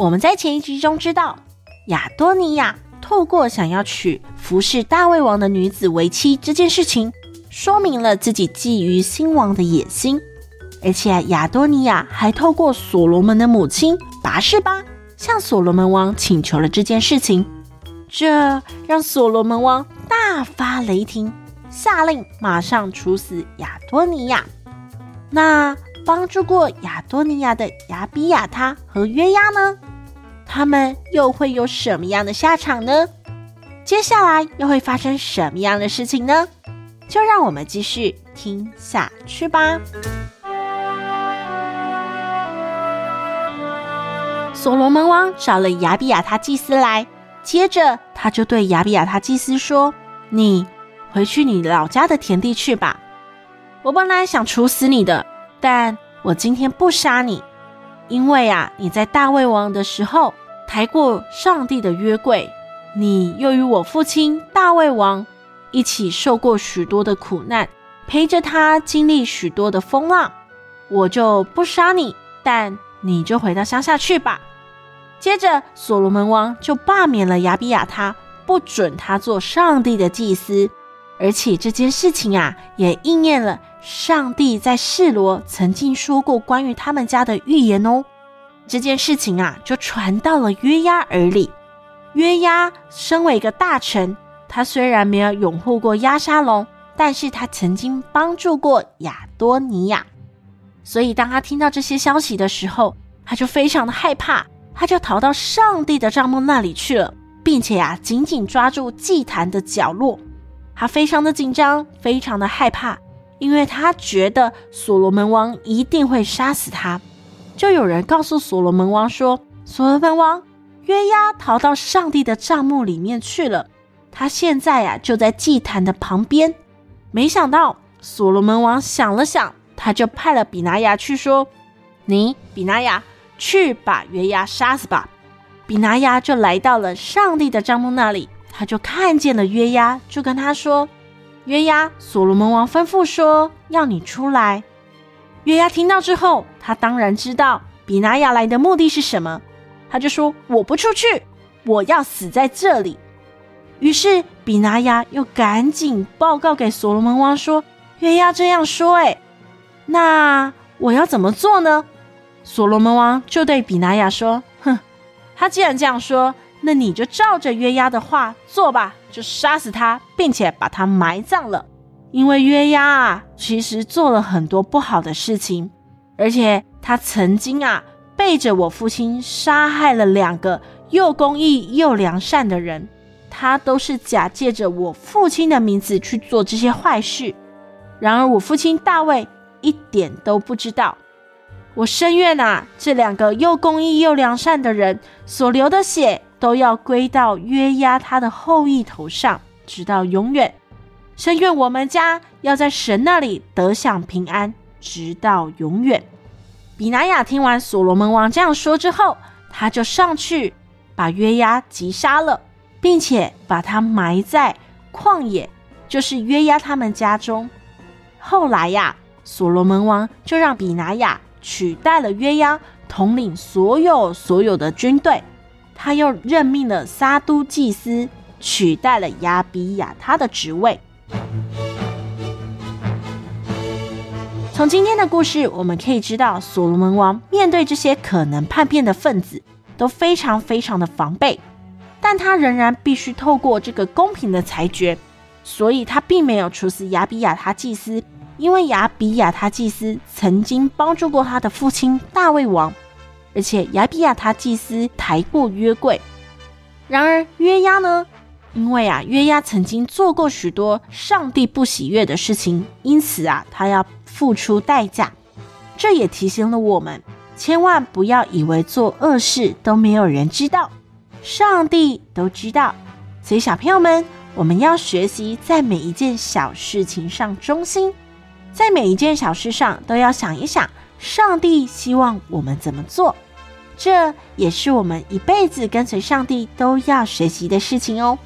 我们在前一集中知道，亚多尼亚透过想要娶服侍大卫王的女子为妻这件事情，说明了自己觊觎新王的野心。而且亚多尼亚还透过所罗门的母亲拔士巴向所罗门王请求了这件事情，这让所罗门王大发雷霆，下令马上处死亚多尼亚。那帮助过亚多尼亚的亚比亚他和约押呢？他们又会有什么样的下场呢？接下来又会发生什么样的事情呢？就让我们继续听下去吧。所罗门王找了亚比亚他祭司来，接着他就对亚比亚他祭司说：“你回去你老家的田地去吧。我本来想处死你的，但我今天不杀你，因为啊，你在大卫王的时候。”抬过上帝的约柜，你又与我父亲大卫王一起受过许多的苦难，陪着他经历许多的风浪，我就不杀你，但你就回到乡下去吧。接着，所罗门王就罢免了亚比亚他，不准他做上帝的祭司，而且这件事情啊，也应验了上帝在示罗曾经说过关于他们家的预言哦。这件事情啊，就传到了约押耳里。约押身为一个大臣，他虽然没有拥护过押沙龙，但是他曾经帮助过亚多尼亚。所以当他听到这些消息的时候，他就非常的害怕，他就逃到上帝的帐幕那里去了，并且啊，紧紧抓住祭坛的角落。他非常的紧张，非常的害怕，因为他觉得所罗门王一定会杀死他。就有人告诉所罗门王说：“所罗门王，约押逃到上帝的帐幕里面去了，他现在呀、就在祭坛的旁边。”没想到所罗门王想了想，他就派了比拿雅去说：“你比拿雅去把约押杀死吧。”比拿雅就来到了上帝的帐幕那里，他就看见了约押，就跟他说：“约押，所罗门王吩咐说要你出来。”约押听到之后，他当然知道比拿雅来的目的是什么，他就说：“我不出去，我要死在这里。”于是比拿雅又赶紧报告给所罗门王说：“约押这样说，哎，那我要怎么做呢？”所罗门王就对比拿雅说：“哼，他既然这样说，那你就照着约押的话做吧，就杀死他，并且把他埋葬了。”因为约押啊，其实做了很多不好的事情，而且他曾经啊背着我父亲杀害了两个又公义又良善的人，他都是假借着我父亲的名字去做这些坏事。然而我父亲大卫一点都不知道。我深愿啊，这两个又公义又良善的人所流的血都要归到约押他的后裔头上，直到永远。深愿我们家要在神那里得享平安，直到永远。比拿雅听完所罗门王这样说之后，他就上去把约押击杀了，并且把他埋在旷野，就是约押他们家中。后来呀，所罗门王就让比拿雅取代了约押，统领所有所有的军队。他又任命了撒都祭司，取代了亚比亚他的职位。从今天的故事，我们可以知道，所罗门王面对这些可能叛变的分子，都非常非常的防备，但他仍然必须透过这个公平的裁决，所以他并没有处死亚比亚他祭司，因为亚比亚他祭司曾经帮助过他的父亲大卫王，而且亚比亚他祭司抬过约柜。然而约押呢？因为啊，约押曾经做过许多上帝不喜悦的事情，因此啊，他要付出代价。这也提醒了我们，千万不要以为做恶事都没有人知道，上帝都知道。所以小朋友们，我们要学习在每一件小事情上忠心，在每一件小事上都要想一想，上帝希望我们怎么做。这也是我们一辈子跟随上帝都要学习的事情哦。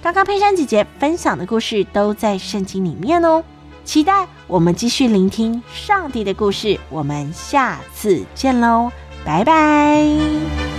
刚刚佩珊姐姐分享的故事都在圣经里面哦。期待我们继续聆听上帝的故事，我们下次见喽，拜拜。